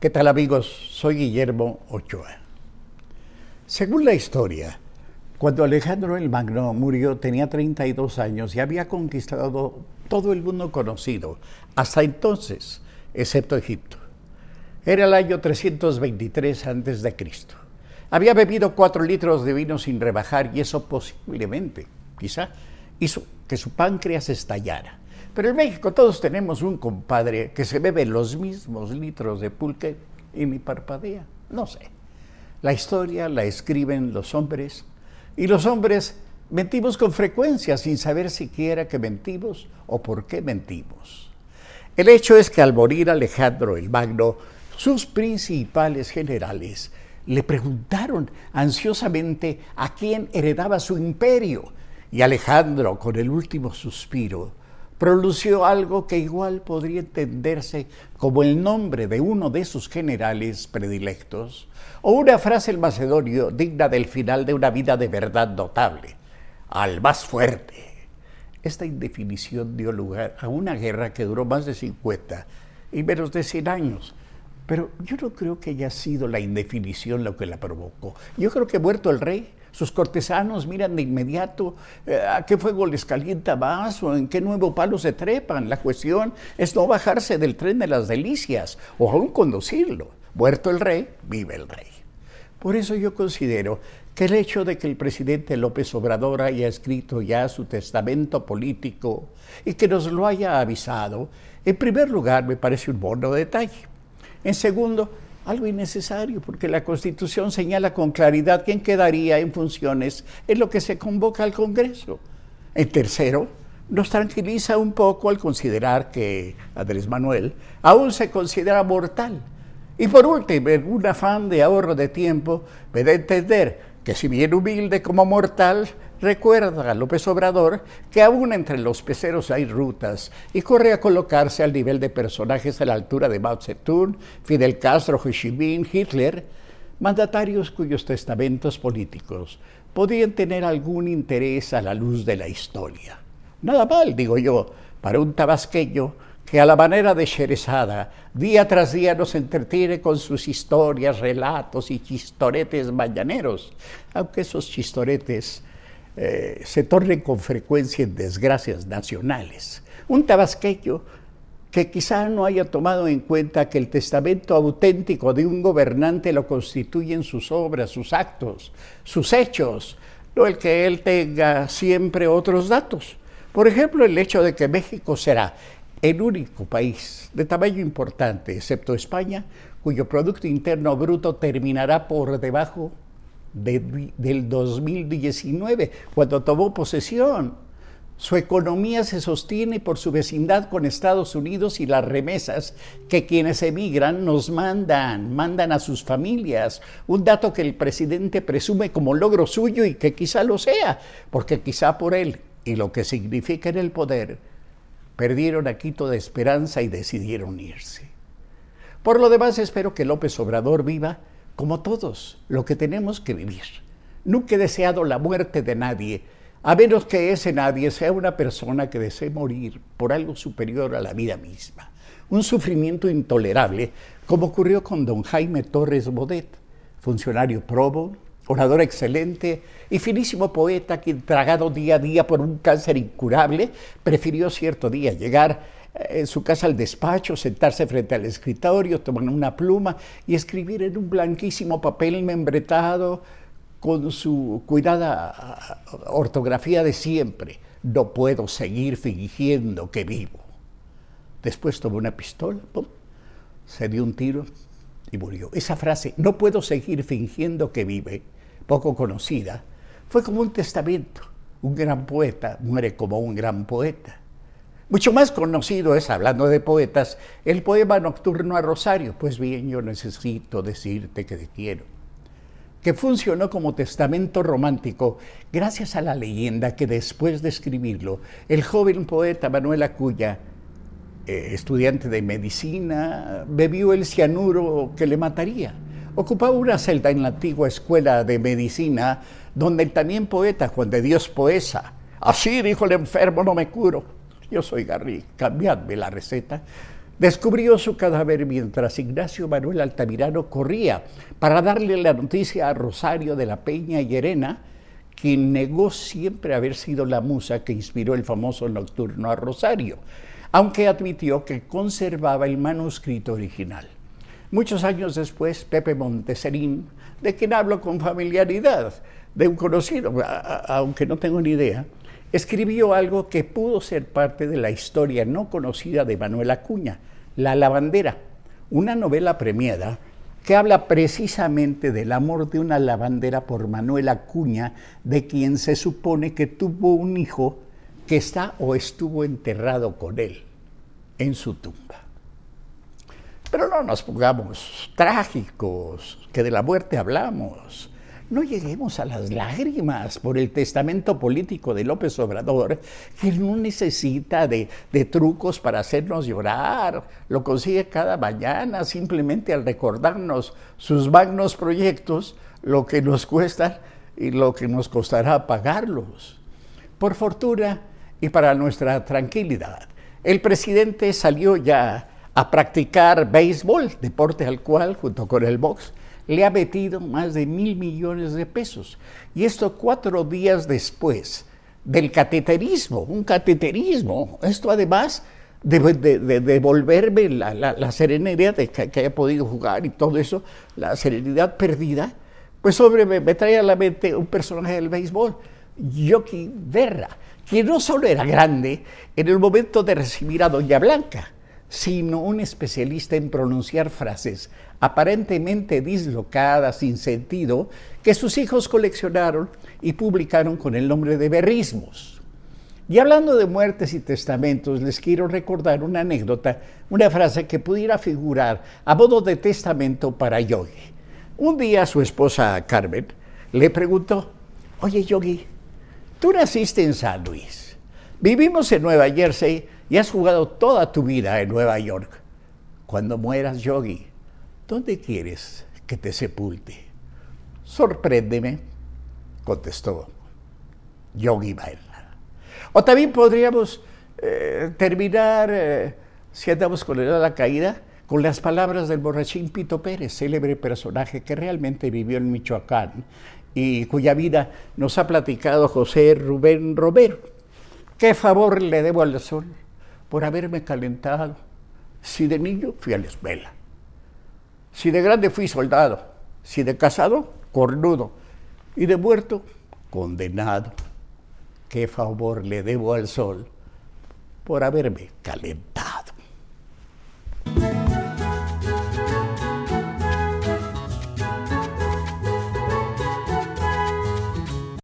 ¿Qué tal amigos? Soy Guillermo Ochoa. Según la historia, cuando Alejandro el Magno murió tenía 32 años y había conquistado todo el mundo conocido, hasta entonces, excepto Egipto. Era el año 323 a.C. Había bebido cuatro litros de vino sin rebajar y eso posiblemente, quizá, hizo que su páncreas estallara. Pero en México todos tenemos un compadre que se bebe los mismos litros de pulque y ni parpadea. No sé. La historia la escriben los hombres y los hombres mentimos con frecuencia sin saber siquiera que mentimos o por qué mentimos. El hecho es que al morir Alejandro el Magno, sus principales generales le preguntaron ansiosamente a quién heredaba su imperio y Alejandro, con el último suspiro, pronunció algo que igual podría entenderse como el nombre de uno de sus generales predilectos, o una frase en macedonio digna del final de una vida de verdad notable, al más fuerte. Esta indefinición dio lugar a una guerra que duró más de 50 y menos de 100 años, pero yo no creo que haya sido la indefinición lo que la provocó. Yo creo que muerto el rey, sus cortesanos miran de inmediato eh, a qué fuego les calienta más o en qué nuevo palo se trepan. La cuestión es no bajarse del tren de las delicias o aún conducirlo. Muerto el rey, vive el rey. Por eso yo considero que el hecho de que el presidente López Obrador haya escrito ya su testamento político y que nos lo haya avisado, en primer lugar me parece un bono detalle. En segundo, algo innecesario, porque la Constitución señala con claridad quién quedaría en funciones en lo que se convoca al Congreso. En tercero, nos tranquiliza un poco al considerar que Andrés Manuel aún se considera mortal. Y por último, en un afán de ahorro de tiempo, me da entender que si bien humilde como mortal, recuerda a López Obrador que aún entre los peceros hay rutas y corre a colocarse al nivel de personajes a la altura de Mao Zedong, Fidel Castro, Ho Hitler, mandatarios cuyos testamentos políticos podían tener algún interés a la luz de la historia. Nada mal, digo yo, para un tabasqueño que a la manera de Sherezada, día tras día nos entretiene con sus historias, relatos y chistoretes mañaneros, aunque esos chistoretes eh, se tornen con frecuencia en desgracias nacionales. Un tabasqueño que quizá no haya tomado en cuenta que el testamento auténtico de un gobernante lo constituyen sus obras, sus actos, sus hechos, no el que él tenga siempre otros datos. Por ejemplo, el hecho de que México será el único país de tamaño importante, excepto España, cuyo Producto Interno Bruto terminará por debajo del 2019, cuando tomó posesión. Su economía se sostiene por su vecindad con Estados Unidos y las remesas que quienes emigran nos mandan, mandan a sus familias. Un dato que el presidente presume como logro suyo y que quizá lo sea, porque quizá por él y lo que significa en el poder, perdieron aquí toda esperanza y decidieron irse. Por lo demás, espero que López Obrador viva como todos, lo que tenemos que vivir. Nunca he deseado la muerte de nadie, a menos que ese nadie sea una persona que desee morir por algo superior a la vida misma. Un sufrimiento intolerable, como ocurrió con don Jaime Torres Bodet, funcionario probo, orador excelente y finísimo poeta que, tragado día a día por un cáncer incurable, prefirió cierto día llegar en su casa al despacho, sentarse frente al escritorio, tomar una pluma y escribir en un blanquísimo papel membretado con su cuidada ortografía de siempre. No puedo seguir fingiendo que vivo. Después tomó una pistola, se dio un tiro y murió. Esa frase, no puedo seguir fingiendo que vive, poco conocida, fue como un testamento. Un gran poeta muere como un gran poeta. Mucho más conocido es, hablando de poetas, el poema nocturno a Rosario. Pues bien, yo necesito decirte que te quiero. Que funcionó como testamento romántico gracias a la leyenda que después de escribirlo, el joven poeta Manuel Acuña, eh, estudiante de medicina, bebió el cianuro que le mataría. Ocupaba una celda en la antigua escuela de medicina donde también poeta Juan de Dios Poesa, así dijo el enfermo, no me curo yo soy Garri, cambiadme la receta. descubrió su cadáver mientras Ignacio Manuel Altamirano corría para darle la noticia a Rosario de la Peña y Llerena, quien negó siempre haber sido la musa que inspiró el famoso nocturno a Rosario, aunque admitió que conservaba el manuscrito original. Muchos años después, Pepe Monteserín, de quien hablo con familiaridad, de un conocido, aunque no tengo ni idea, escribió algo que pudo ser parte de la historia no conocida de Manuel Acuña, La lavandera, una novela premiada que habla precisamente del amor de una lavandera por Manuel Acuña, de quien se supone que tuvo un hijo que está o estuvo enterrado con él en su tumba. Pero no nos pongamos trágicos, que de la muerte hablamos no lleguemos a las lágrimas por el testamento político de López Obrador, que no necesita de, trucos para hacernos llorar, lo consigue cada mañana simplemente al recordarnos sus magnos proyectos, lo que nos cuesta y lo que nos costará pagarlos. Por fortuna y para nuestra tranquilidad, el presidente salió ya a practicar béisbol, deporte al cual, junto con el box, le ha metido más de mil millones de pesos. Y esto cuatro días después del cateterismo, un cateterismo. Esto además de, devolverme la, serenidad de que, haya podido jugar y todo eso, la serenidad perdida, pues sobre me, me trae a la mente un personaje del béisbol, Yoki Berra, que no solo era grande en el momento de recibir a Doña Blanca, sino un especialista en pronunciar frases aparentemente dislocadas, sin sentido, que sus hijos coleccionaron y publicaron con el nombre de berrismos. Y hablando de muertes y testamentos, les quiero recordar una anécdota, una frase que pudiera figurar a modo de testamento para Yogi. Un día su esposa Carmen le preguntó, oye Yogi, tú naciste en San Luis, vivimos en Nueva Jersey y has jugado toda tu vida en Nueva York. Cuando mueras, Yogi, ¿dónde quieres que te sepulte? Sorpréndeme, contestó Yogi Berra. O también podríamos eh, terminar, eh, si andamos con la caída, con las palabras del borrachín Pito Pérez, célebre personaje que realmente vivió en Michoacán y cuya vida nos ha platicado José Rubén Romero. ¿Qué favor le debo al sol por haberme calentado? Si de niño fui a la escuela si de grande fui soldado, si de casado, cornudo, y de muerto, condenado. ¿Qué favor le debo al sol por haberme calentado?